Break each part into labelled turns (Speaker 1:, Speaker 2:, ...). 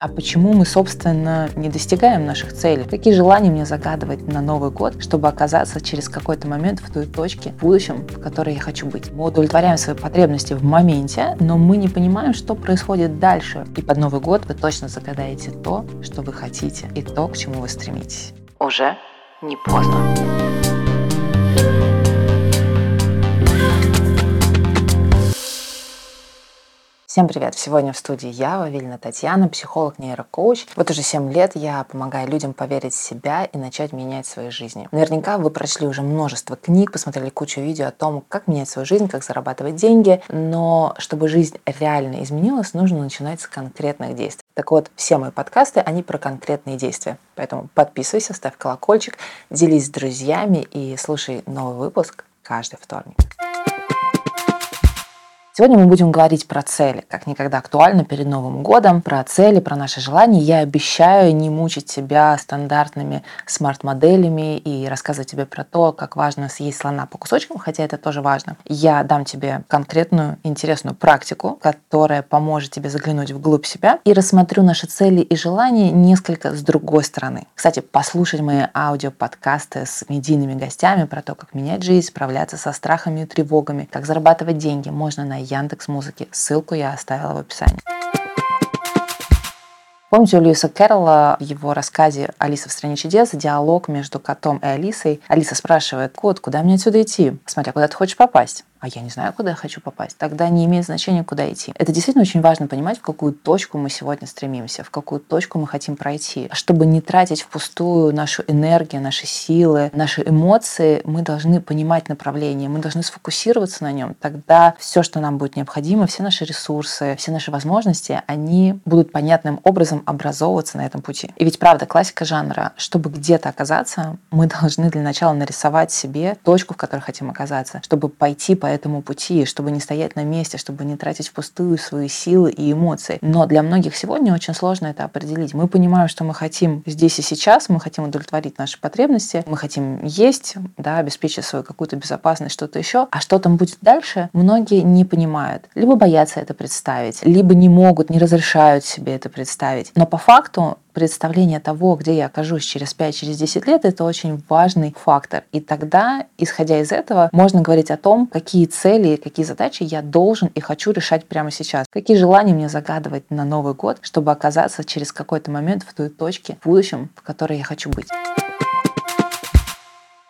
Speaker 1: А почему мы, собственно, не достигаем наших целей? Какие желания мне загадывать на Новый год, чтобы оказаться через какой-то момент в той точке в будущем, в которой я хочу быть? Мы удовлетворяем свои потребности в моменте, но мы не понимаем, что происходит дальше. И под Новый год вы точно загадаете то, что вы хотите, и то, к чему вы стремитесь. Уже не поздно. Всем привет! Сегодня в студии я, Вавильна Татьяна, психолог-нейрокоуч. Вот уже 7 лет я помогаю людям поверить в себя и начать менять свои жизни. Наверняка вы прочли уже множество книг, посмотрели кучу видео о том, как менять свою жизнь, как зарабатывать деньги, но чтобы жизнь реально изменилась, нужно начинать с конкретных действий. Так вот, все мои подкасты, они про конкретные действия. Поэтому подписывайся, ставь колокольчик, делись с друзьями и слушай новый выпуск каждый вторник. Сегодня мы будем говорить про цели, как никогда актуально перед Новым годом, про цели, про наши желания. Я обещаю не мучить тебя стандартными смарт-моделями и рассказывать тебе про то, как важно съесть слона по кусочкам, хотя это тоже важно. Я дам тебе конкретную интересную практику, которая поможет тебе заглянуть вглубь себя и рассмотрю наши цели и желания несколько с другой стороны. Кстати, послушать мои аудиоподкасты с медийными гостями про то, как менять жизнь, справляться со страхами и тревогами, как зарабатывать деньги можно на Яндекс Музыки. Ссылку я оставила в описании. Помните у Льюиса Кэрролла в его рассказе «Алиса в стране чудес» диалог между котом и Алисой? Алиса спрашивает, кот, куда мне отсюда идти? Смотря, куда ты хочешь попасть а я не знаю, куда я хочу попасть, тогда не имеет значения, куда идти. Это действительно очень важно понимать, в какую точку мы сегодня стремимся, в какую точку мы хотим пройти. Чтобы не тратить впустую нашу энергию, наши силы, наши эмоции, мы должны понимать направление, мы должны сфокусироваться на нем. Тогда все, что нам будет необходимо, все наши ресурсы, все наши возможности, они будут понятным образом образовываться на этом пути. И ведь правда, классика жанра, чтобы где-то оказаться, мы должны для начала нарисовать себе точку, в которой хотим оказаться, чтобы пойти по этому пути, чтобы не стоять на месте, чтобы не тратить впустую свои силы и эмоции. Но для многих сегодня очень сложно это определить. Мы понимаем, что мы хотим здесь и сейчас, мы хотим удовлетворить наши потребности, мы хотим есть, да, обеспечить свою какую-то безопасность, что-то еще. А что там будет дальше, многие не понимают. Либо боятся это представить, либо не могут, не разрешают себе это представить. Но по факту представление того, где я окажусь через 5-10 через лет, это очень важный фактор. И тогда, исходя из этого, можно говорить о том, какие цели, какие задачи я должен и хочу решать прямо сейчас. Какие желания мне загадывать на Новый год, чтобы оказаться через какой-то момент в той точке в будущем, в которой я хочу быть.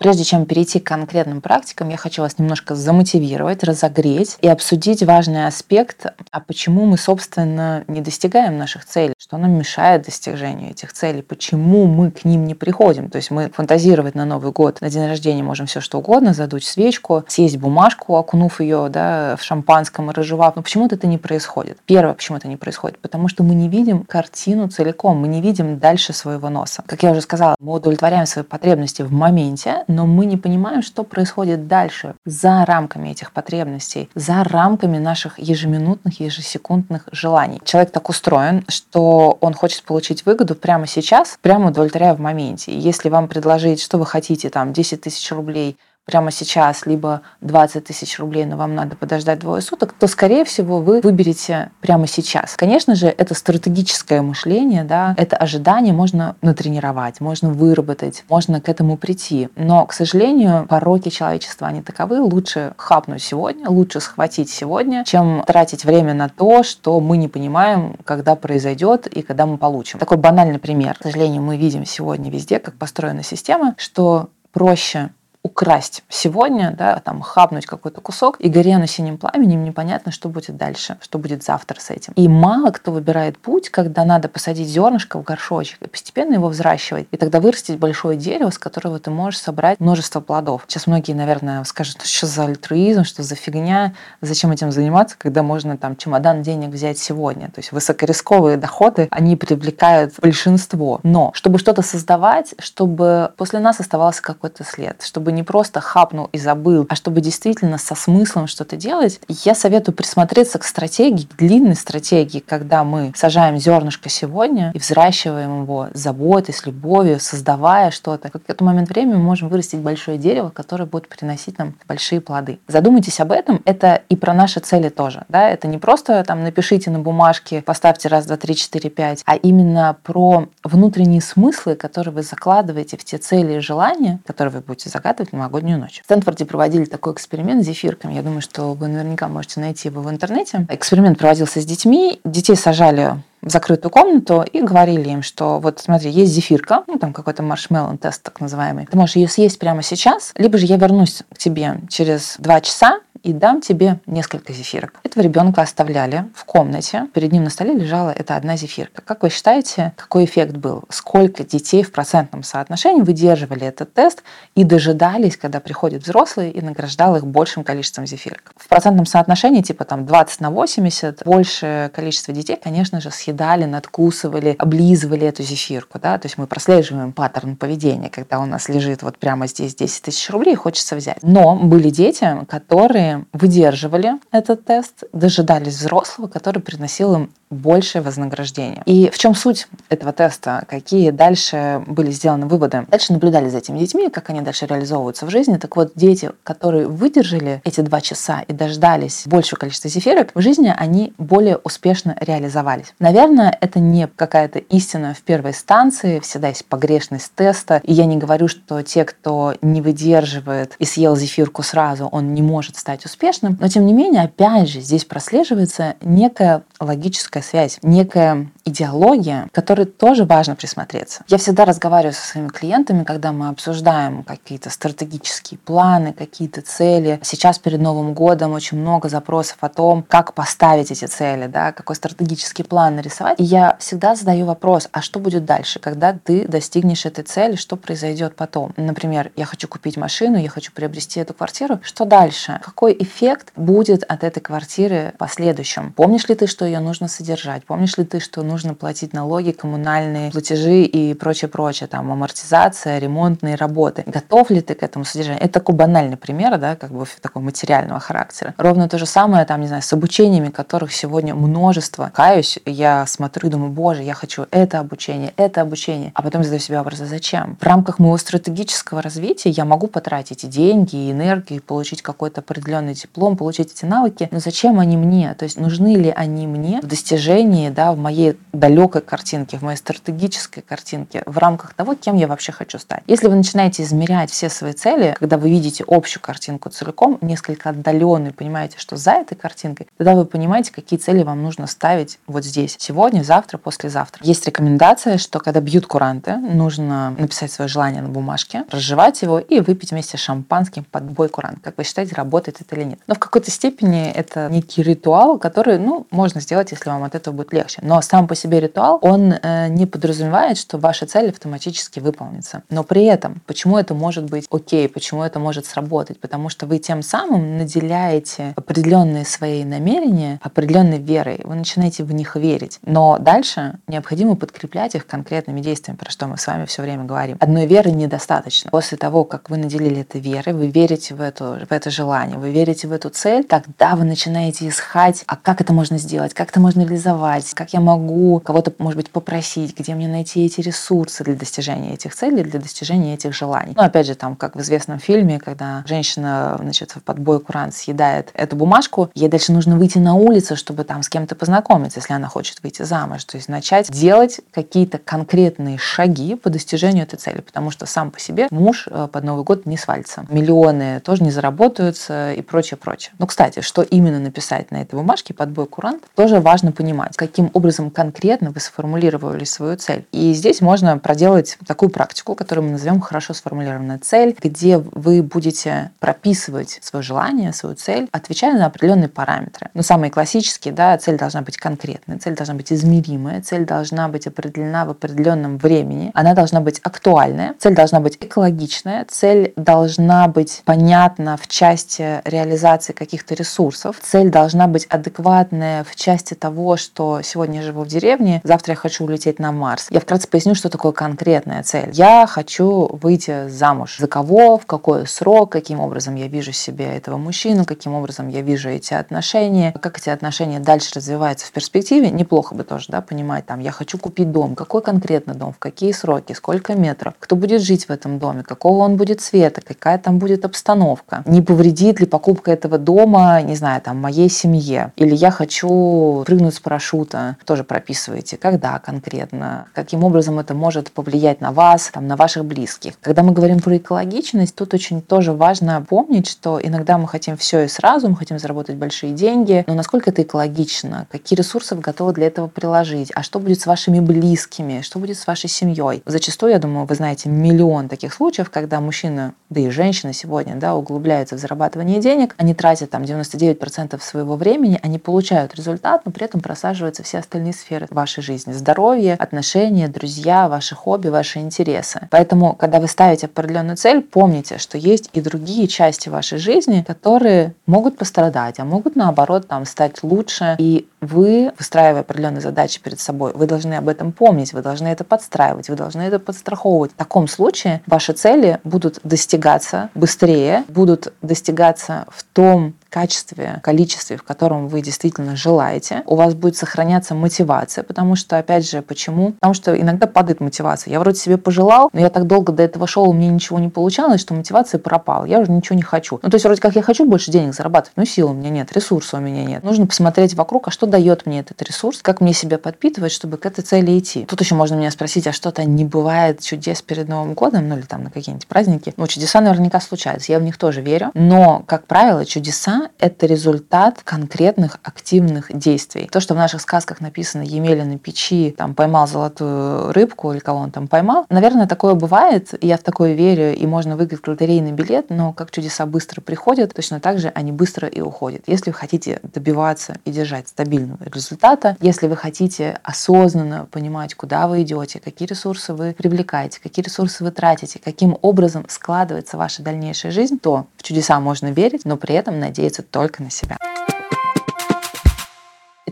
Speaker 1: Прежде чем перейти к конкретным практикам, я хочу вас немножко замотивировать, разогреть и обсудить важный аспект, а почему мы, собственно, не достигаем наших целей, что нам мешает достижению этих целей, почему мы к ним не приходим. То есть мы фантазировать на Новый год, на день рождения можем все что угодно, задуть свечку, съесть бумажку, окунув ее да, в шампанском и разжевав, но почему-то это не происходит. Первое, почему это не происходит, потому что мы не видим картину целиком, мы не видим дальше своего носа. Как я уже сказала, мы удовлетворяем свои потребности в моменте, но мы не понимаем, что происходит дальше, за рамками этих потребностей, за рамками наших ежеминутных, ежесекундных желаний. Человек так устроен, что он хочет получить выгоду прямо сейчас, прямо удовлетворяя в моменте. Если вам предложить, что вы хотите, там, 10 тысяч рублей – прямо сейчас, либо 20 тысяч рублей, но вам надо подождать двое суток, то, скорее всего, вы выберете прямо сейчас. Конечно же, это стратегическое мышление, да, это ожидание можно натренировать, можно выработать, можно к этому прийти. Но, к сожалению, пороки человечества, они таковы. Лучше хапнуть сегодня, лучше схватить сегодня, чем тратить время на то, что мы не понимаем, когда произойдет и когда мы получим. Такой банальный пример. К сожалению, мы видим сегодня везде, как построена система, что проще украсть сегодня, да, там хапнуть какой-то кусок, и горя на синим пламенем, непонятно, что будет дальше, что будет завтра с этим. И мало кто выбирает путь, когда надо посадить зернышко в горшочек и постепенно его взращивать, и тогда вырастить большое дерево, с которого ты можешь собрать множество плодов. Сейчас многие, наверное, скажут, что за альтруизм, что за фигня, зачем этим заниматься, когда можно там чемодан денег взять сегодня. То есть высокорисковые доходы, они привлекают большинство. Но чтобы что-то создавать, чтобы после нас оставался какой-то след, чтобы чтобы не просто хапнул и забыл, а чтобы действительно со смыслом что-то делать, я советую присмотреться к стратегии, к длинной стратегии, когда мы сажаем зернышко сегодня и взращиваем его с заботой, с любовью, создавая что-то. Как этот момент времени мы можем вырастить большое дерево, которое будет приносить нам большие плоды. Задумайтесь об этом. Это и про наши цели тоже. Да? Это не просто там напишите на бумажке, поставьте раз, два, три, четыре, пять, а именно про внутренние смыслы, которые вы закладываете в те цели и желания, которые вы будете загадывать в новогоднюю ночь. В Стэнфорде проводили такой эксперимент с зефирками. Я думаю, что вы наверняка можете найти его в интернете. Эксперимент проводился с детьми. Детей сажали в закрытую комнату и говорили им, что вот смотри, есть зефирка, ну там какой-то маршмеллоу тест так называемый. Ты можешь ее съесть прямо сейчас, либо же я вернусь к тебе через два часа, и дам тебе несколько зефирок. Этого ребенка оставляли в комнате. Перед ним на столе лежала эта одна зефирка. Как вы считаете, какой эффект был? Сколько детей в процентном соотношении выдерживали этот тест и дожидались, когда приходит взрослый и награждал их большим количеством зефирок? В процентном соотношении, типа там 20 на 80, большее количество детей, конечно же, съедали, надкусывали, облизывали эту зефирку. Да? То есть мы прослеживаем паттерн поведения, когда у нас лежит вот прямо здесь 10 тысяч рублей, хочется взять. Но были дети, которые выдерживали этот тест, дожидались взрослого, который приносил им большее вознаграждение. И в чем суть этого теста? Какие дальше были сделаны выводы? Дальше наблюдали за этими детьми, как они дальше реализовываются в жизни. Так вот, дети, которые выдержали эти два часа и дождались большего количества зефирок, в жизни они более успешно реализовались. Наверное, это не какая-то истина в первой станции, всегда есть погрешность теста. И я не говорю, что те, кто не выдерживает и съел зефирку сразу, он не может стать успешным. Но тем не менее, опять же, здесь прослеживается некая логическая связь, некая идеология, которой тоже важно присмотреться. Я всегда разговариваю со своими клиентами, когда мы обсуждаем какие-то стратегические планы, какие-то цели. Сейчас перед Новым годом очень много запросов о том, как поставить эти цели, да, какой стратегический план нарисовать. И я всегда задаю вопрос, а что будет дальше, когда ты достигнешь этой цели, что произойдет потом? Например, я хочу купить машину, я хочу приобрести эту квартиру. Что дальше? Какой эффект будет от этой квартиры в последующем? Помнишь ли ты, что ее нужно содержать? Помнишь ли ты, что нужно платить налоги, коммунальные платежи и прочее-прочее, там, амортизация, ремонтные работы? Готов ли ты к этому содержанию? Это такой банальный пример, да, как бы такого материального характера. Ровно то же самое, там, не знаю, с обучениями, которых сегодня множество. Каюсь, я смотрю и думаю, боже, я хочу это обучение, это обучение, а потом задаю себе вопрос, а зачем? В рамках моего стратегического развития я могу потратить и деньги, и энергию, и получить какой-то определенный диплом, получить эти навыки, но зачем они мне? То есть нужны ли они мне в достижении, да, в моей далекой картинке, в моей стратегической картинке, в рамках того, кем я вообще хочу стать. Если вы начинаете измерять все свои цели, когда вы видите общую картинку целиком, несколько отдаленную, понимаете, что за этой картинкой, тогда вы понимаете, какие цели вам нужно ставить вот здесь, сегодня, завтра, послезавтра. Есть рекомендация, что когда бьют куранты, нужно написать свое желание на бумажке, разжевать его и выпить вместе с шампанским под бой курант. Как вы считаете, работает это или нет? Но в какой-то степени это некий ритуал, который, ну, можно сделать делать, если вам от этого будет легче. Но сам по себе ритуал, он э, не подразумевает, что ваша цель автоматически выполнится. Но при этом, почему это может быть окей, почему это может сработать? Потому что вы тем самым наделяете определенные свои намерения определенной верой. Вы начинаете в них верить. Но дальше необходимо подкреплять их конкретными действиями, про что мы с вами все время говорим. Одной веры недостаточно. После того, как вы наделили это верой, вы верите в, эту, в это желание, вы верите в эту цель, тогда вы начинаете искать, а как это можно сделать, как это можно реализовать, как я могу кого-то, может быть, попросить, где мне найти эти ресурсы для достижения этих целей, для достижения этих желаний. Ну, опять же, там, как в известном фильме, когда женщина, значит, в подбой курант съедает эту бумажку, ей дальше нужно выйти на улицу, чтобы там с кем-то познакомиться, если она хочет выйти замуж. То есть начать делать какие-то конкретные шаги по достижению этой цели, потому что сам по себе муж э, под Новый год не свалится. Миллионы тоже не заработаются и прочее, прочее. Ну, кстати, что именно написать на этой бумажке подбой курант, тоже важно понимать, каким образом конкретно вы сформулировали свою цель. И здесь можно проделать такую практику, которую мы назовем хорошо сформулированная цель, где вы будете прописывать свое желание, свою цель, отвечая на определенные параметры. Но самые классические, да, цель должна быть конкретной, цель должна быть измеримая, цель должна быть определена в определенном времени, она должна быть актуальная, цель должна быть экологичная, цель должна быть понятна в части реализации каких-то ресурсов. Цель должна быть адекватная в части того, что сегодня я живу в деревне, завтра я хочу улететь на Марс. Я вкратце поясню, что такое конкретная цель. Я хочу выйти замуж. За кого, в какой срок, каким образом я вижу себе этого мужчину, каким образом я вижу эти отношения, как эти отношения дальше развиваются в перспективе. Неплохо бы тоже да, понимать, там, я хочу купить дом, какой конкретно дом, в какие сроки, сколько метров, кто будет жить в этом доме, какого он будет цвета, какая там будет обстановка, не повредит ли покупка этого дома, не знаю, там, моей семье, или я хочу прыгнуть с парашюта, тоже прописываете, когда конкретно, каким образом это может повлиять на вас, там, на ваших близких. Когда мы говорим про экологичность, тут очень тоже важно помнить, что иногда мы хотим все и сразу, мы хотим заработать большие деньги, но насколько это экологично, какие ресурсы вы готовы для этого приложить, а что будет с вашими близкими, что будет с вашей семьей. Зачастую, я думаю, вы знаете миллион таких случаев, когда мужчина, да и женщина сегодня, да, углубляются в зарабатывание денег, они тратят там 99% своего времени, они получают результат, но при этом просаживаются все остальные сферы вашей жизни. Здоровье, отношения, друзья, ваши хобби, ваши интересы. Поэтому, когда вы ставите определенную цель, помните, что есть и другие части вашей жизни, которые могут пострадать, а могут наоборот там стать лучше. И вы, выстраивая определенные задачи перед собой, вы должны об этом помнить, вы должны это подстраивать, вы должны это подстраховывать. В таком случае ваши цели будут достигаться быстрее, будут достигаться в том качестве, количестве, в котором вы действительно желаете. У вас будет сохраняться мотивация, потому что, опять же, почему? Потому что иногда падает мотивация. Я вроде себе пожелал, но я так долго до этого шел, у меня ничего не получалось, что мотивация пропала. Я уже ничего не хочу. Ну, то есть, вроде как я хочу больше денег зарабатывать, но сил у меня нет, ресурса у меня нет. Нужно посмотреть вокруг, а что дает мне этот ресурс, как мне себя подпитывать, чтобы к этой цели идти. Тут еще можно меня спросить, а что-то не бывает чудес перед Новым годом, ну или там на какие-нибудь праздники. Ну, чудеса наверняка случаются, я в них тоже верю. Но, как правило, чудеса это результат конкретных активных действий. То, что в наших сказках написано «Емеля на печи там, поймал золотую рыбку» или кого он там поймал, наверное, такое бывает, я в такое верю, и можно выиграть лотерейный билет, но как чудеса быстро приходят, точно так же они быстро и уходят. Если вы хотите добиваться и держать стабильного результата, если вы хотите осознанно понимать, куда вы идете, какие ресурсы вы привлекаете, какие ресурсы вы тратите, каким образом складывается ваша дальнейшая жизнь, то в чудеса можно верить, но при этом надеяться только на себя.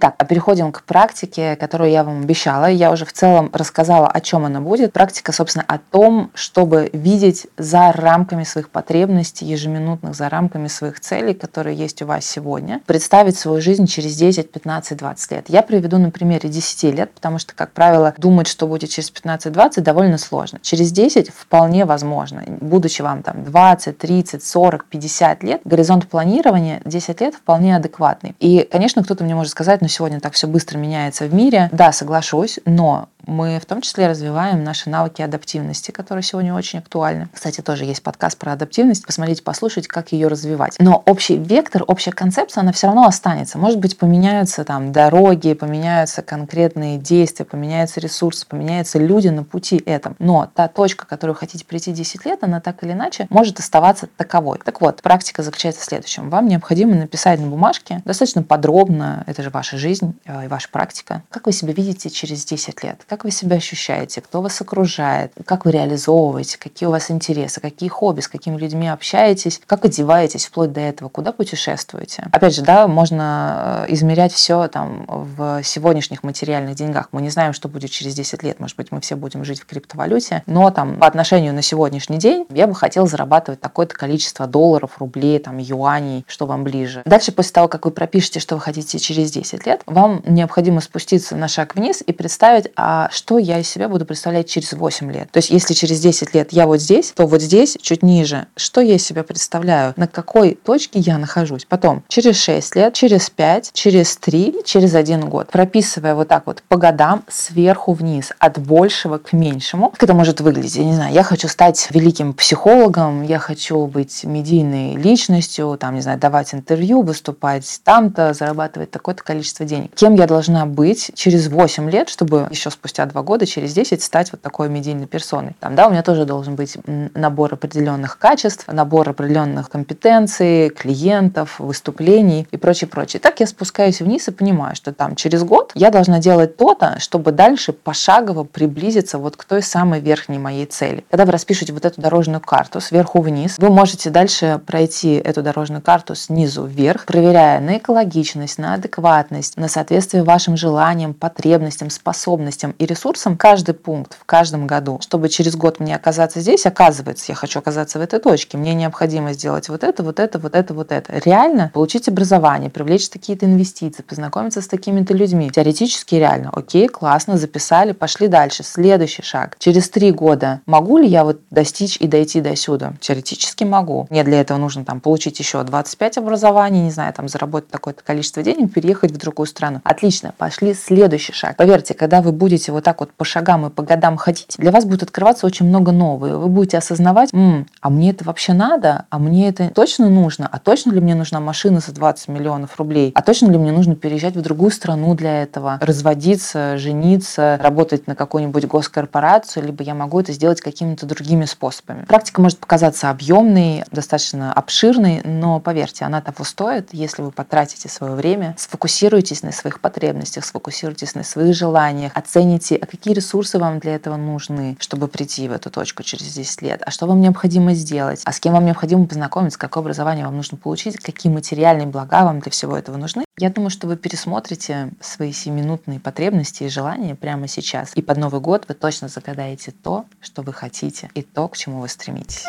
Speaker 1: Итак, переходим к практике, которую я вам обещала. Я уже в целом рассказала, о чем она будет. Практика, собственно, о том, чтобы видеть за рамками своих потребностей ежеминутных, за рамками своих целей, которые есть у вас сегодня, представить свою жизнь через 10, 15, 20 лет. Я приведу на примере 10 лет, потому что, как правило, думать, что будет через 15-20, довольно сложно. Через 10 вполне возможно. Будучи вам там 20, 30, 40, 50 лет, горизонт планирования 10 лет вполне адекватный. И, конечно, кто-то мне может сказать, ну сегодня так все быстро меняется в мире. Да, соглашусь, но мы в том числе развиваем наши навыки адаптивности, которые сегодня очень актуальны. Кстати, тоже есть подкаст про адаптивность. Посмотрите, послушать, как ее развивать. Но общий вектор, общая концепция, она все равно останется. Может быть, поменяются там дороги, поменяются конкретные действия, поменяются ресурсы, поменяются люди на пути этом. Но та точка, к которой вы хотите прийти 10 лет, она так или иначе может оставаться таковой. Так вот, практика заключается в следующем. Вам необходимо написать на бумажке достаточно подробно, это же ваша жизнь э, и ваша практика, как вы себя видите через 10 лет, как как вы себя ощущаете, кто вас окружает, как вы реализовываете, какие у вас интересы, какие хобби, с какими людьми общаетесь, как одеваетесь вплоть до этого, куда путешествуете. Опять же, да, можно э, измерять все там в сегодняшних материальных деньгах. Мы не знаем, что будет через 10 лет. Может быть, мы все будем жить в криптовалюте, но там по отношению на сегодняшний день я бы хотел зарабатывать такое-то количество долларов, рублей, там, юаней, что вам ближе. Дальше, после того, как вы пропишете, что вы хотите через 10 лет, вам необходимо спуститься на шаг вниз и представить, а что я из себя буду представлять через 8 лет. То есть если через 10 лет я вот здесь, то вот здесь, чуть ниже, что я из себя представляю, на какой точке я нахожусь. Потом через 6 лет, через 5, через 3, через 1 год. Прописывая вот так вот по годам сверху вниз, от большего к меньшему. Как это может выглядеть? Я не знаю, я хочу стать великим психологом, я хочу быть медийной личностью, там, не знаю, давать интервью, выступать там-то, зарабатывать такое-то количество денег. Кем я должна быть через 8 лет, чтобы еще спустя спустя два года, через 10 стать вот такой медийной персоной. Там, да, у меня тоже должен быть набор определенных качеств, набор определенных компетенций, клиентов, выступлений и прочее, прочее. Так я спускаюсь вниз и понимаю, что там через год я должна делать то-то, чтобы дальше пошагово приблизиться вот к той самой верхней моей цели. Когда вы распишете вот эту дорожную карту сверху вниз, вы можете дальше пройти эту дорожную карту снизу вверх, проверяя на экологичность, на адекватность, на соответствие вашим желаниям, потребностям, способностям и ресурсам каждый пункт в каждом году. Чтобы через год мне оказаться здесь, оказывается, я хочу оказаться в этой точке, мне необходимо сделать вот это, вот это, вот это, вот это. Реально получить образование, привлечь какие-то инвестиции, познакомиться с такими-то людьми. Теоретически реально. Окей, классно, записали, пошли дальше. Следующий шаг. Через три года могу ли я вот достичь и дойти до сюда? Теоретически могу. Мне для этого нужно там получить еще 25 образований, не знаю, там заработать такое-то количество денег, переехать в другую страну. Отлично, пошли следующий шаг. Поверьте, когда вы будете вот так вот по шагам и по годам ходить, для вас будет открываться очень много нового. Вы будете осознавать, М, а мне это вообще надо? А мне это точно нужно? А точно ли мне нужна машина за 20 миллионов рублей? А точно ли мне нужно переезжать в другую страну для этого? Разводиться, жениться, работать на какую-нибудь госкорпорацию, либо я могу это сделать какими-то другими способами. Практика может показаться объемной, достаточно обширной, но поверьте, она того стоит, если вы потратите свое время, сфокусируйтесь на своих потребностях, сфокусируйтесь на своих желаниях, оцените, а какие ресурсы вам для этого нужны, чтобы прийти в эту точку через 10 лет, а что вам необходимо сделать, а с кем вам необходимо познакомиться, какое образование вам нужно получить, какие материальные блага вам для всего этого нужны. Я думаю, что вы пересмотрите свои семиминутные потребности и желания прямо сейчас. И под Новый год вы точно загадаете то, что вы хотите, и то, к чему вы стремитесь.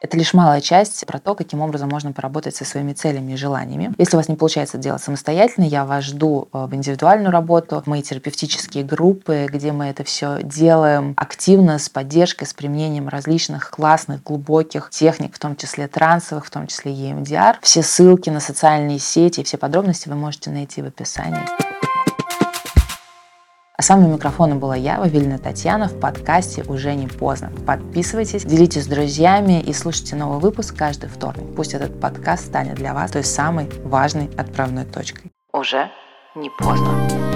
Speaker 1: Это лишь малая часть про то, каким образом можно поработать со своими целями и желаниями. Если у вас не получается делать самостоятельно, я вас жду э, в индивидуальную работу, мои терапевтические группы, где мы это все делаем активно, с поддержкой, с применением различных классных, глубоких техник, в том числе трансовых, в том числе EMDR. Все ссылки на социальные сети, все подробности вы можете найти в описании. А с вами микрофоном была я, Вавилина Татьяна, в подкасте «Уже не поздно». Подписывайтесь, делитесь с друзьями и слушайте новый выпуск каждый вторник. Пусть этот подкаст станет для вас той самой важной отправной точкой. Уже не поздно.